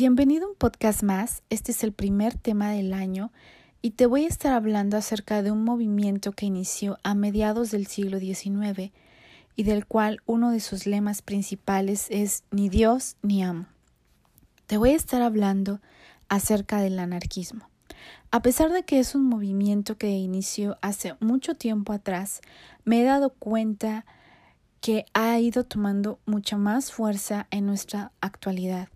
Bienvenido a un podcast más. Este es el primer tema del año y te voy a estar hablando acerca de un movimiento que inició a mediados del siglo XIX y del cual uno de sus lemas principales es ni Dios ni amo. Te voy a estar hablando acerca del anarquismo. A pesar de que es un movimiento que inició hace mucho tiempo atrás, me he dado cuenta que ha ido tomando mucha más fuerza en nuestra actualidad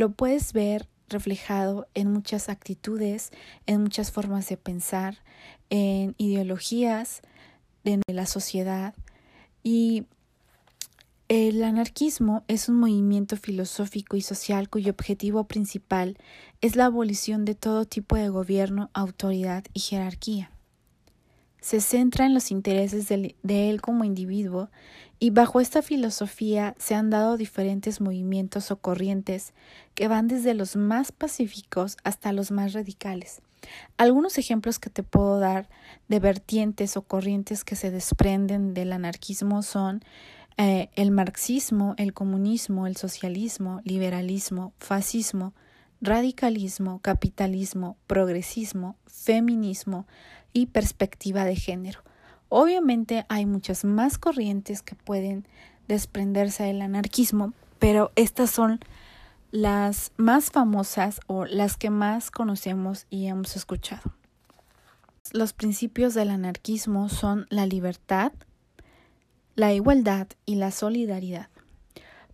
lo puedes ver reflejado en muchas actitudes, en muchas formas de pensar, en ideologías de la sociedad. Y el anarquismo es un movimiento filosófico y social cuyo objetivo principal es la abolición de todo tipo de gobierno, autoridad y jerarquía se centra en los intereses de, él como individuo y bajo esta filosofía se han dado diferentes movimientos o corrientes que van desde los más pacíficos hasta los más radicales. Algunos ejemplos que te puedo dar de vertientes o corrientes que se desprenden del anarquismo son eh, el marxismo, el comunismo, el socialismo, liberalismo, fascismo, radicalismo, capitalismo, progresismo, feminismo, y perspectiva de género. Obviamente hay muchas más corrientes que pueden desprenderse del anarquismo, pero estas son las más famosas o las que más conocemos y hemos escuchado. Los principios del anarquismo son la libertad, la igualdad y la solidaridad.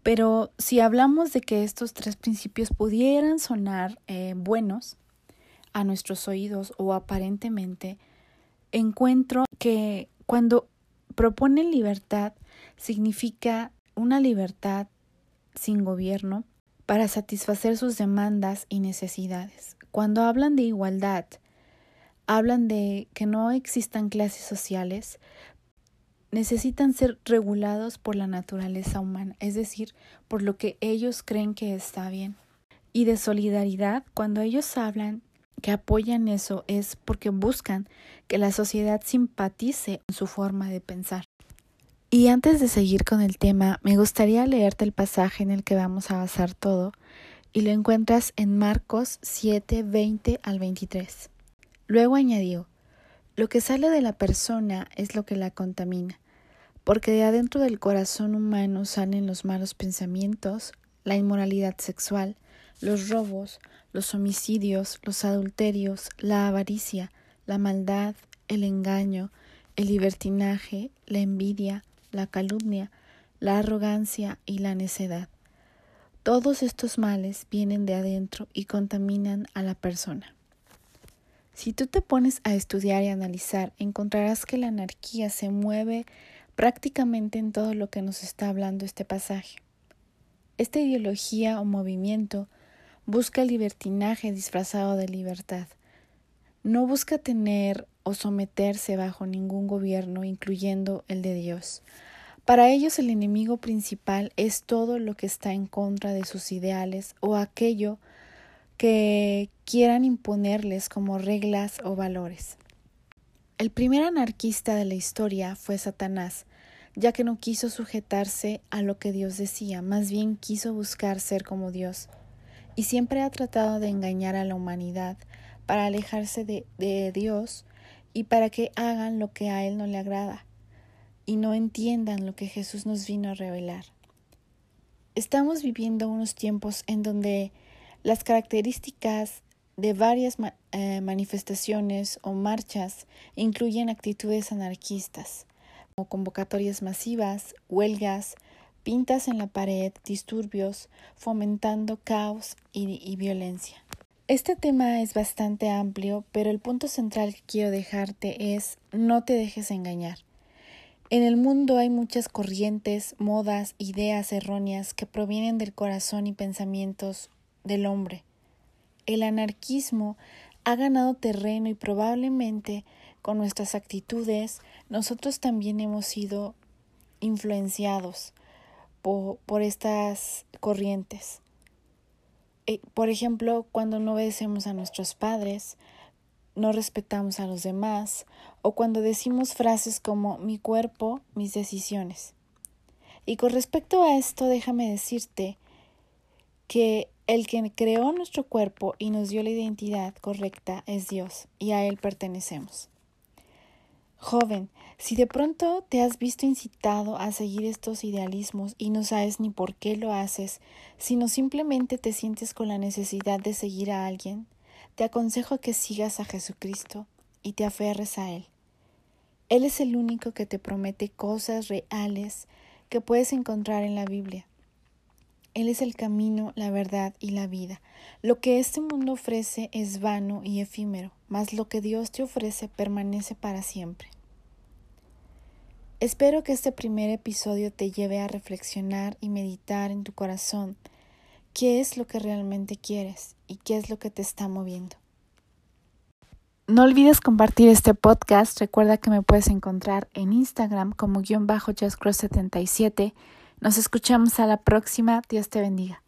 Pero si hablamos de que estos tres principios pudieran sonar eh, buenos, a nuestros oídos o aparentemente, encuentro que cuando proponen libertad significa una libertad sin gobierno para satisfacer sus demandas y necesidades. Cuando hablan de igualdad, hablan de que no existan clases sociales, necesitan ser regulados por la naturaleza humana, es decir, por lo que ellos creen que está bien. Y de solidaridad, cuando ellos hablan que apoyan eso es porque buscan que la sociedad simpatice con su forma de pensar. Y antes de seguir con el tema, me gustaría leerte el pasaje en el que vamos a basar todo, y lo encuentras en Marcos 7, 20 al 23. Luego añadió, lo que sale de la persona es lo que la contamina, porque de adentro del corazón humano salen los malos pensamientos, la inmoralidad sexual, los robos, los homicidios, los adulterios, la avaricia, la maldad, el engaño, el libertinaje, la envidia, la calumnia, la arrogancia y la necedad. Todos estos males vienen de adentro y contaminan a la persona. Si tú te pones a estudiar y analizar, encontrarás que la anarquía se mueve prácticamente en todo lo que nos está hablando este pasaje. Esta ideología o movimiento busca el libertinaje disfrazado de libertad. No busca tener o someterse bajo ningún gobierno, incluyendo el de Dios. Para ellos el enemigo principal es todo lo que está en contra de sus ideales o aquello que quieran imponerles como reglas o valores. El primer anarquista de la historia fue Satanás, ya que no quiso sujetarse a lo que Dios decía, más bien quiso buscar ser como Dios y siempre ha tratado de engañar a la humanidad para alejarse de, de, Dios y para que hagan lo que a Él no le agrada y no entiendan lo que Jesús nos vino a revelar. Estamos viviendo unos tiempos en donde las características de varias eh, manifestaciones o marchas incluyen actitudes anarquistas, como convocatorias masivas, huelgas, pintas en la pared, disturbios, fomentando caos y, violencia. Este tema es bastante amplio, pero el punto central que quiero dejarte es no te dejes engañar. En el mundo hay muchas corrientes, modas, ideas erróneas que provienen del corazón y pensamientos del hombre. El anarquismo ha ganado terreno y probablemente con nuestras actitudes nosotros también hemos sido influenciados por, estas corrientes. Eh, por ejemplo, cuando no obedecemos a nuestros padres, no respetamos a los demás, o cuando decimos frases como mi cuerpo, mis decisiones. Y con respecto a esto, déjame decirte que El que creó nuestro cuerpo y nos dio la identidad correcta es Dios, y a Él pertenecemos. Joven, si de pronto te has visto incitado a seguir estos idealismos y no sabes ni por qué lo haces, sino simplemente te sientes con la necesidad de seguir a alguien, te aconsejo que sigas a Jesucristo y te aferres a Él. Él es el único que te promete cosas reales que puedes encontrar en la Biblia. Él es el camino, la verdad y la vida. Lo que este mundo ofrece es vano y efímero, mas lo que Dios te ofrece permanece para siempre. Espero que este primer episodio te lleve a reflexionar y meditar en tu corazón qué es lo que realmente quieres y qué es lo que te está moviendo. No olvides compartir este podcast. Recuerda que me puedes encontrar en Instagram como guion bajo justcross77. Nos escuchamos a la próxima. Dios te bendiga.